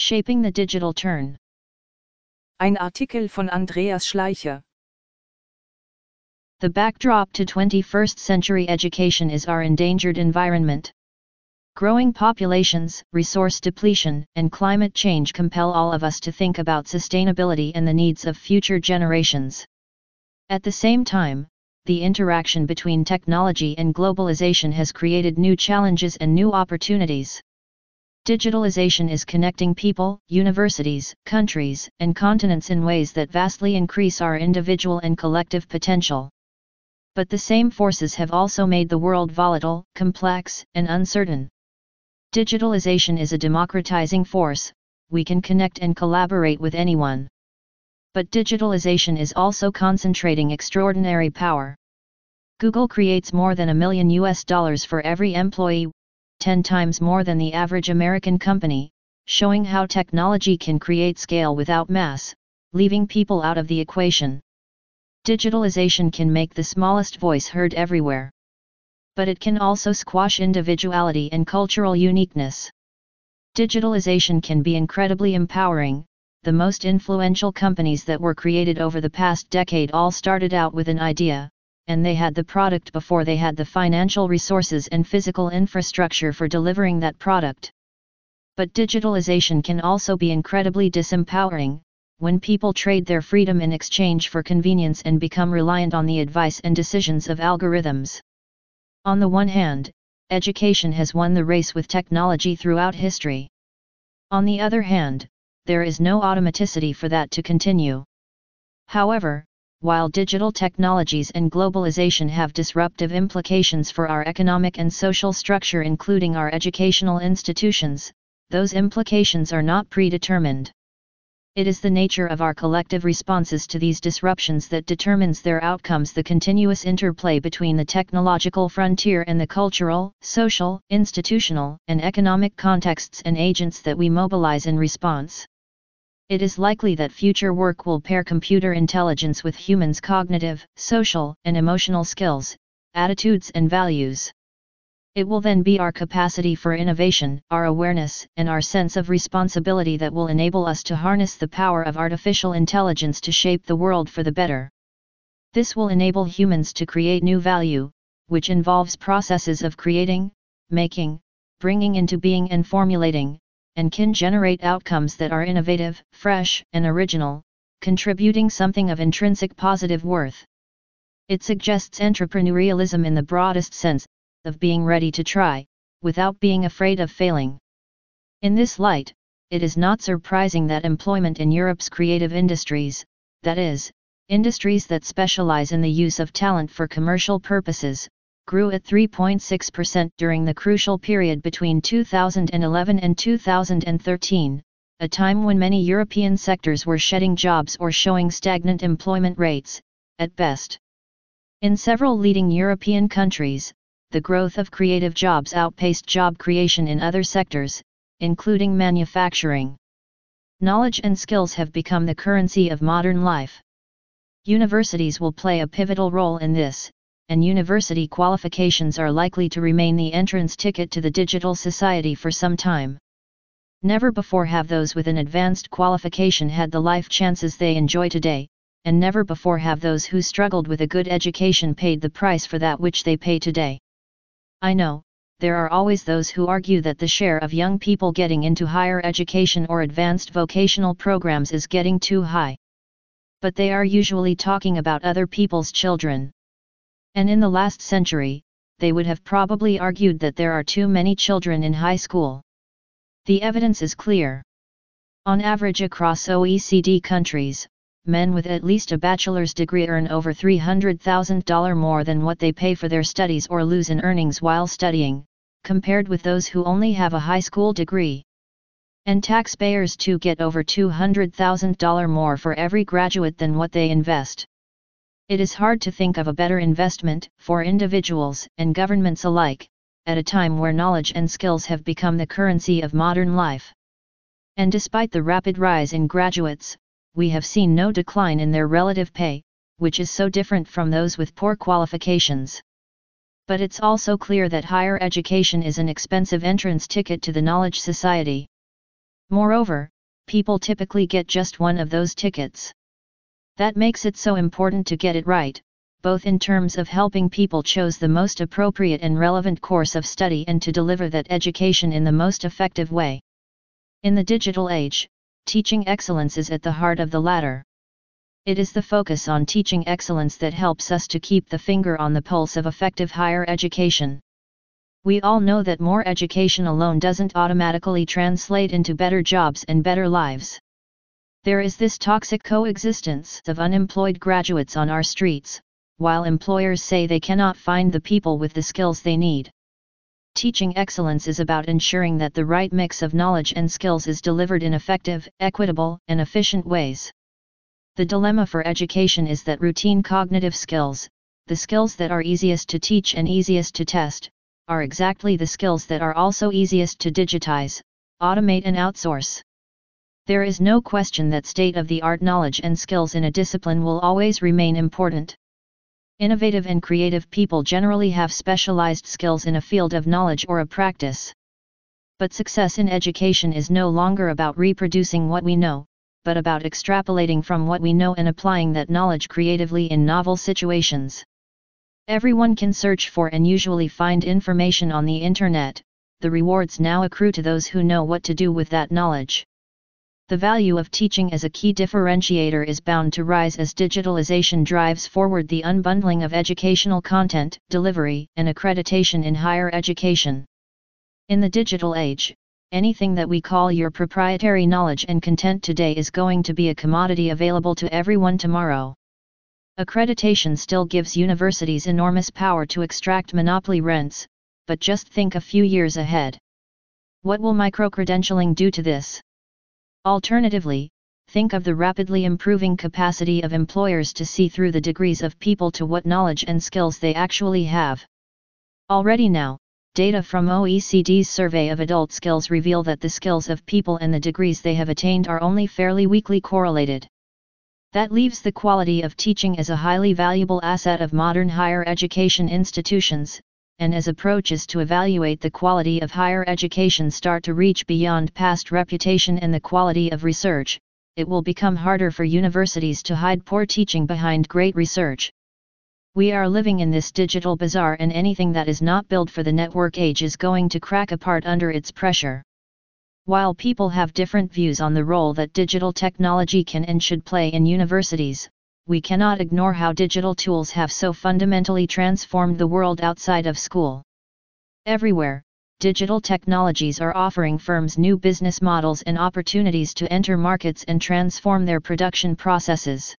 Shaping the Digital Turn. Ein Artikel von Andreas Schleicher. The backdrop to 21st century education is our endangered environment. Growing populations, resource depletion, and climate change compel all of us to think about sustainability and the needs of future generations. At the same time, the interaction between technology and globalization has created new challenges and new opportunities. Digitalization is connecting people, universities, countries, and continents in ways that vastly increase our individual and collective potential. But the same forces have also made the world volatile, complex, and uncertain. Digitalization is a democratizing force, we can connect and collaborate with anyone. But digitalization is also concentrating extraordinary power. Google creates more than a million US dollars for every employee, 10 times more than the average American company, showing how technology can create scale without mass, leaving people out of the equation. Digitalization can make the smallest voice heard everywhere but it can also squash individuality and cultural uniqueness. Digitalization can be incredibly empowering. The most influential companies that were created over the past decade all started out with an idea, and they had the product before they had the financial resources and physical infrastructure for delivering that product. But digitalization can also be incredibly disempowering, when people trade their freedom in exchange for convenience and become reliant on the advice and decisions of algorithms. On the one hand, education has won the race with technology throughout history. On the other hand, there is no automaticity for that to continue. However, while digital technologies and globalization have disruptive implications for our economic and social structure, including our educational institutions, those implications are not predetermined. It is the nature of our collective responses to these disruptions that determines their outcomes the continuous interplay between the technological frontier and the cultural, social, institutional, and economic contexts and agents that we mobilize in response. It is likely that future work will pair computer intelligence with humans' cognitive, social, and emotional skills, attitudes and values. It will then be our capacity for innovation, our awareness, and our sense of responsibility that will enable us to harness the power of artificial intelligence to shape the world for the better. This will enable humans to create new value, which involves processes of creating, making, bringing into being and formulating, and can generate outcomes that are innovative, fresh, and original, contributing something of intrinsic positive worth. It suggests entrepreneurialism in the broadest sense, of being ready to try, without being afraid of failing. In this light, it is not surprising that employment in Europe's creative industries, that is, industries that specialize in the use of talent for commercial purposes, grew at 3.6% during the crucial period between 2011 and 2013, a time when many European sectors were shedding jobs or showing stagnant employment rates, at best. In several leading European countries, the growth of creative jobs outpaced job creation in other sectors, including manufacturing. Knowledge and skills have become the currency of modern life. Universities will play a pivotal role in this, and university qualifications are likely to remain the entrance ticket to the digital society for some time. Never before have those with an advanced qualification had the life chances they enjoy today, and never before have those who struggled with a good education paid the price for that which they pay today. I know, there are always those who argue that the share of young people getting into higher education or advanced vocational programs is getting too high. But they are usually talking about other people's children. And in the last century, they would have probably argued that there are too many children in high school. The evidence is clear. On average across OECD countries, men with at least a bachelor's degree earn over $300,000 more than what they pay for their studies or lose in earnings while studying, compared with those who only have a high school degree. And taxpayers too get over $200,000 more for every graduate than what they invest. It is hard to think of a better investment, for individuals and governments alike, at a time where knowledge and skills have become the currency of modern life. And despite the rapid rise in graduates, we have seen no decline in their relative pay, which is so different from those with poor qualifications. But it's also clear that higher education is an expensive entrance ticket to the knowledge society. Moreover, people typically get just one of those tickets. That makes it so important to get it right, both in terms of helping people choose the most appropriate and relevant course of study and to deliver that education in the most effective way. In the digital age, teaching excellence is at the heart of the latter. It is the focus on teaching excellence that helps us to keep the finger on the pulse of effective higher education. We all know that more education alone doesn't automatically translate into better jobs and better lives. There is this toxic coexistence of unemployed graduates on our streets, while employers say they cannot find the people with the skills they need. Teaching excellence is about ensuring that the right mix of knowledge and skills is delivered in effective, equitable, and efficient ways. The dilemma for education is that routine cognitive skills, the skills that are easiest to teach and easiest to test, are exactly the skills that are also easiest to digitize, automate and outsource. There is no question that state-of-the-art knowledge and skills in a discipline will always remain important. Innovative and creative people generally have specialized skills in a field of knowledge or a practice. But success in education is no longer about reproducing what we know, but about extrapolating from what we know and applying that knowledge creatively in novel situations. Everyone can search for and usually find information on the internet, the rewards now accrue to those who know what to do with that knowledge. The value of teaching as a key differentiator is bound to rise as digitalization drives forward the unbundling of educational content, delivery, and accreditation in higher education. In the digital age, anything that we call your proprietary knowledge and content today is going to be a commodity available to everyone tomorrow. Accreditation still gives universities enormous power to extract monopoly rents, but just think a few years ahead. What will microcredentialing do to this? Alternatively, think of the rapidly improving capacity of employers to see through the degrees of people to what knowledge and skills they actually have. Already now, data from OECD's survey of adult skills reveal that the skills of people and the degrees they have attained are only fairly weakly correlated. That leaves the quality of teaching as a highly valuable asset of modern higher education institutions, and as approaches to evaluate the quality of higher education start to reach beyond past reputation and the quality of research, it will become harder for universities to hide poor teaching behind great research. We are living in this digital bazaar and anything that is not built for the network age is going to crack apart under its pressure. While people have different views on the role that digital technology can and should play in universities, we cannot ignore how digital tools have so fundamentally transformed the world outside of school. Everywhere, digital technologies are offering firms new business models and opportunities to enter markets and transform their production processes.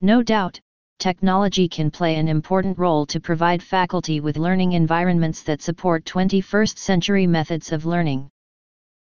No doubt, technology can play an important role to provide faculty with learning environments that support 21st century methods of learning.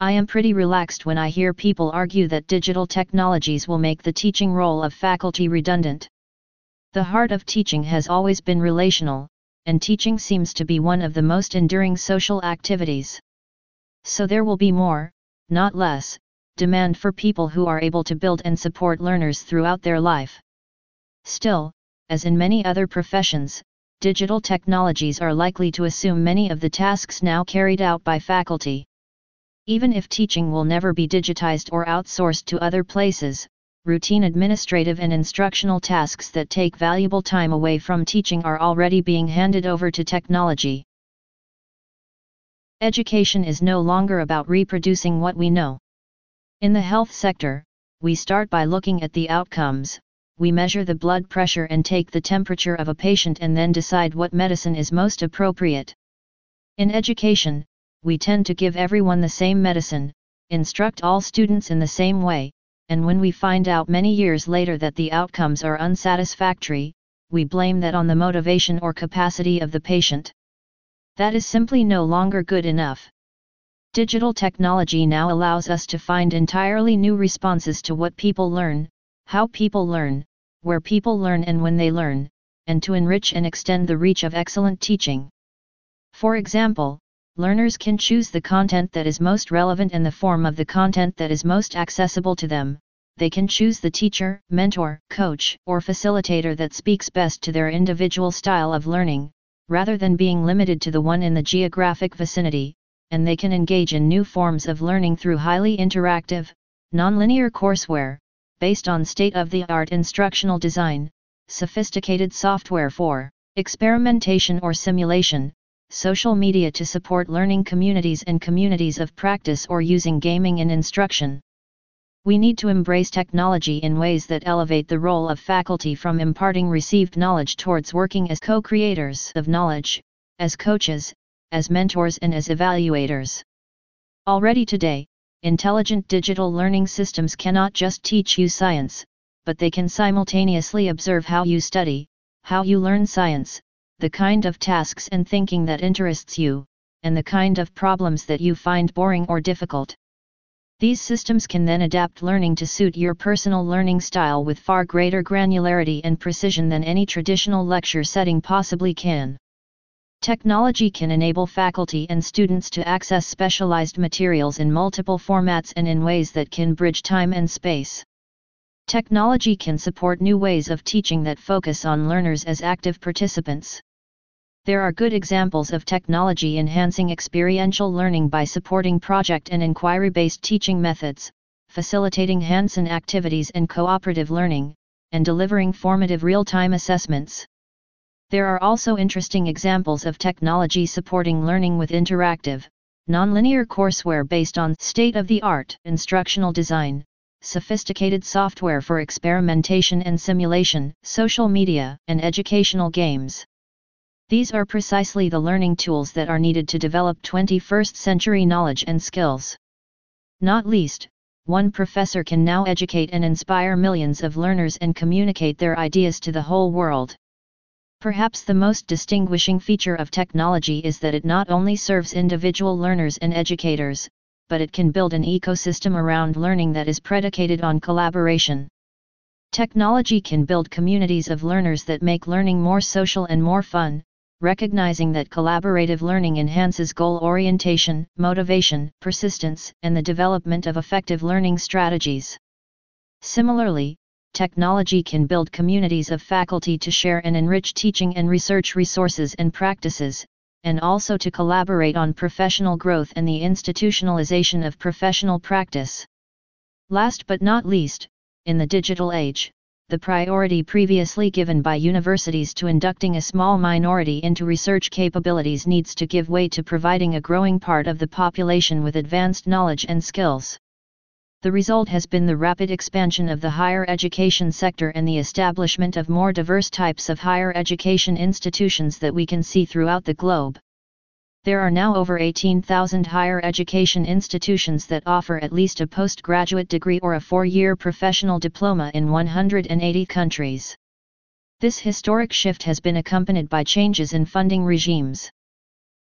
I am pretty relaxed when I hear people argue that digital technologies will make the teaching role of faculty redundant. The heart of teaching has always been relational, and teaching seems to be one of the most enduring social activities. So there will be more, not less, demand for people who are able to build and support learners throughout their life. Still, as in many other professions, digital technologies are likely to assume many of the tasks now carried out by faculty. Even if teaching will never be digitized or outsourced to other places, routine administrative and instructional tasks that take valuable time away from teaching are already being handed over to technology. Education is no longer about reproducing what we know. In the health sector, we start by looking at the outcomes, we measure the blood pressure and take the temperature of a patient and then decide what medicine is most appropriate. In education, we tend to give everyone the same medicine, instruct all students in the same way, and when we find out many years later that the outcomes are unsatisfactory, we blame that on the motivation or capacity of the patient. That is simply no longer good enough. Digital technology now allows us to find entirely new responses to what people learn, how people learn, where people learn and when they learn, and to enrich and extend the reach of excellent teaching. For example, learners can choose the content that is most relevant and the form of the content that is most accessible to them. They can choose the teacher, mentor, coach, or facilitator that speaks best to their individual style of learning, rather than being limited to the one in the geographic vicinity. and they can engage in new forms of learning through highly interactive, nonlinear courseware, based on state-of-the-art instructional design, sophisticated software for experimentation or simulation, social media to support learning communities and communities of practice or using gaming in instruction. We need to embrace technology in ways that elevate the role of faculty from imparting received knowledge towards working as co-creators of knowledge, as coaches, as mentors and as evaluators. Already today, intelligent digital learning systems cannot just teach you science, but they can simultaneously observe how you study, how you learn science, the kind of tasks and thinking that interests you, and the kind of problems that you find boring or difficult. These systems can then adapt learning to suit your personal learning style with far greater granularity and precision than any traditional lecture setting possibly can. Technology can enable faculty and students to access specialized materials in multiple formats and in ways that can bridge time and space. Technology can support new ways of teaching that focus on learners as active participants. There are good examples of technology enhancing experiential learning by supporting project and inquiry-based teaching methods, facilitating hands-on activities and cooperative learning, and delivering formative real-time assessments. There are also interesting examples of technology supporting learning with interactive, nonlinear courseware based on state-of-the-art instructional design, sophisticated software for experimentation and simulation, social media, and educational games. These are precisely the learning tools that are needed to develop 21st century knowledge and skills. Not least, one professor can now educate and inspire millions of learners and communicate their ideas to the whole world. Perhaps the most distinguishing feature of technology is that it not only serves individual learners and educators, but it can build an ecosystem around learning that is predicated on collaboration. Technology can build communities of learners that make learning more social and more fun, recognizing that collaborative learning enhances goal orientation, motivation, persistence, and the development of effective learning strategies. Similarly, technology can build communities of faculty to share and enrich teaching and research resources and practices, and also to collaborate on professional growth and the institutionalization of professional practice. Last but not least, in the digital age, the priority previously given by universities to inducting a small minority into research capabilities needs to give way to providing a growing part of the population with advanced knowledge and skills. The result has been the rapid expansion of the higher education sector and the establishment of more diverse types of higher education institutions that we can see throughout the globe. There are now over 18,000 higher education institutions that offer at least a postgraduate degree or a four-year professional diploma in 180 countries. This historic shift has been accompanied by changes in funding regimes.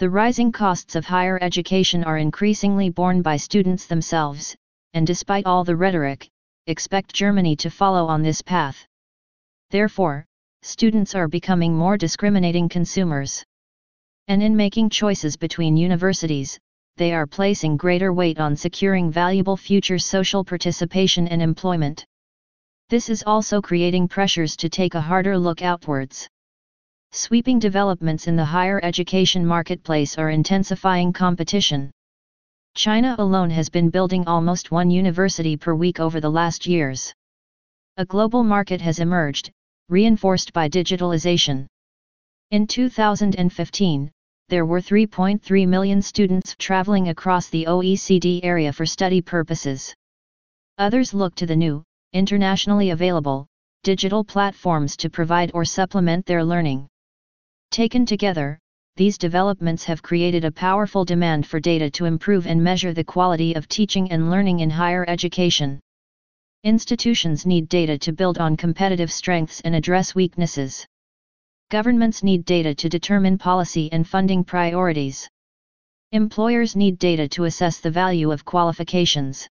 The rising costs of higher education are increasingly borne by students themselves, and despite all the rhetoric, expect Germany to follow on this path. Therefore, students are becoming more discriminating consumers. And in making choices between universities, they are placing greater weight on securing valuable future social participation and employment. This is also creating pressures to take a harder look outwards. Sweeping developments in the higher education marketplace are intensifying competition. China alone has been building almost one university per week over the last years. A global market has emerged, reinforced by digitalization. In 2015, there were 3.3 million students traveling across the OECD area for study purposes. Others look to the new, internationally available, digital platforms to provide or supplement their learning. Taken together, these developments have created a powerful demand for data to improve and measure the quality of teaching and learning in higher education. Institutions need data to build on competitive strengths and address weaknesses. Governments need data to determine policy and funding priorities. Employers need data to assess the value of qualifications.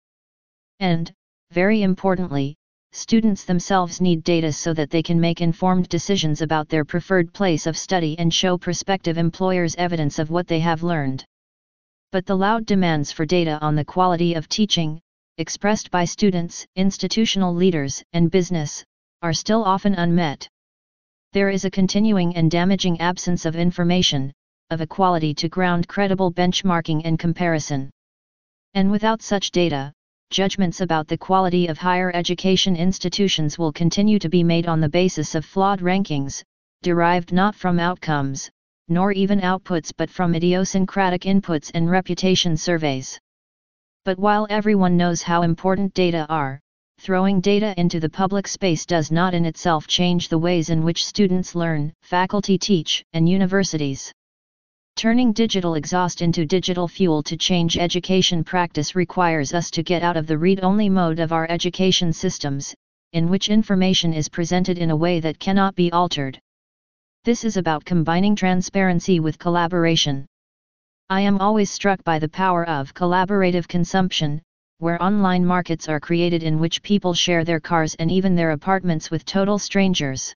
And, very importantly, students themselves need data so that they can make informed decisions about their preferred place of study and show prospective employers evidence of what they have learned. But the loud demands for data on the quality of teaching, expressed by students, institutional leaders, and business, are still often unmet. There is a continuing and damaging absence of information, of equality to ground credible benchmarking and comparison. And without such data, judgments about the quality of higher education institutions will continue to be made on the basis of flawed rankings, derived not from outcomes, nor even outputs but from idiosyncratic inputs and reputation surveys. But while everyone knows how important data are, throwing data into the public space does not in itself change the ways in which students learn, faculty teach, and universities. Turning digital exhaust into digital fuel to change education practice requires us to get out of the read-only mode of our education systems, in which information is presented in a way that cannot be altered. This is about combining transparency with collaboration. I am always struck by the power of collaborative consumption, where online markets are created in which people share their cars and even their apartments with total strangers.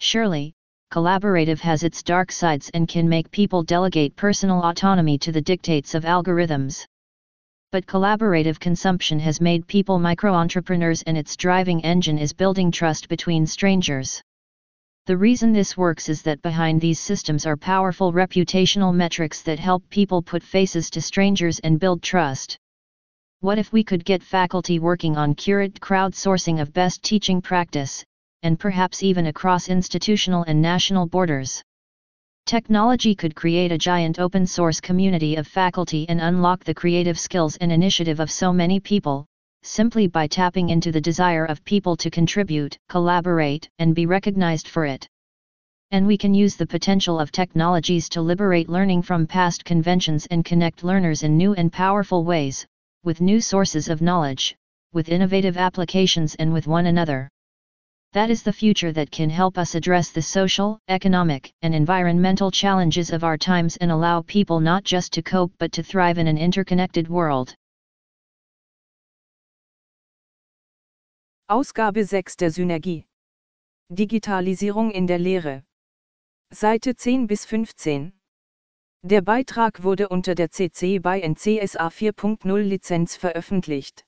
Surely, collaborative has its dark sides and can make people delegate personal autonomy to the dictates of algorithms. But collaborative consumption has made people micro entrepreneurs and its driving engine is building trust between strangers. The reason this works is that behind these systems are powerful reputational metrics that help people put faces to strangers and build trust. What if we could get faculty working on curated crowdsourcing of best teaching practice, and perhaps even across institutional and national borders? Technology could create a giant open source community of faculty and unlock the creative skills and initiative of so many people, simply by tapping into the desire of people to contribute, collaborate, and be recognized for it. And we can use the potential of technologies to liberate learning from past conventions and connect learners in new and powerful ways, with new sources of knowledge, with innovative applications and with one another. That is the future that can help us address the social, economic, and environmental challenges of our times and allow people not just to cope but to thrive in an interconnected world. Ausgabe 6 der Synergie. Digitalisierung in der Lehre. Seite 10 bis 15. Der Beitrag wurde unter der CC BY NCSA 4.0 Lizenz veröffentlicht.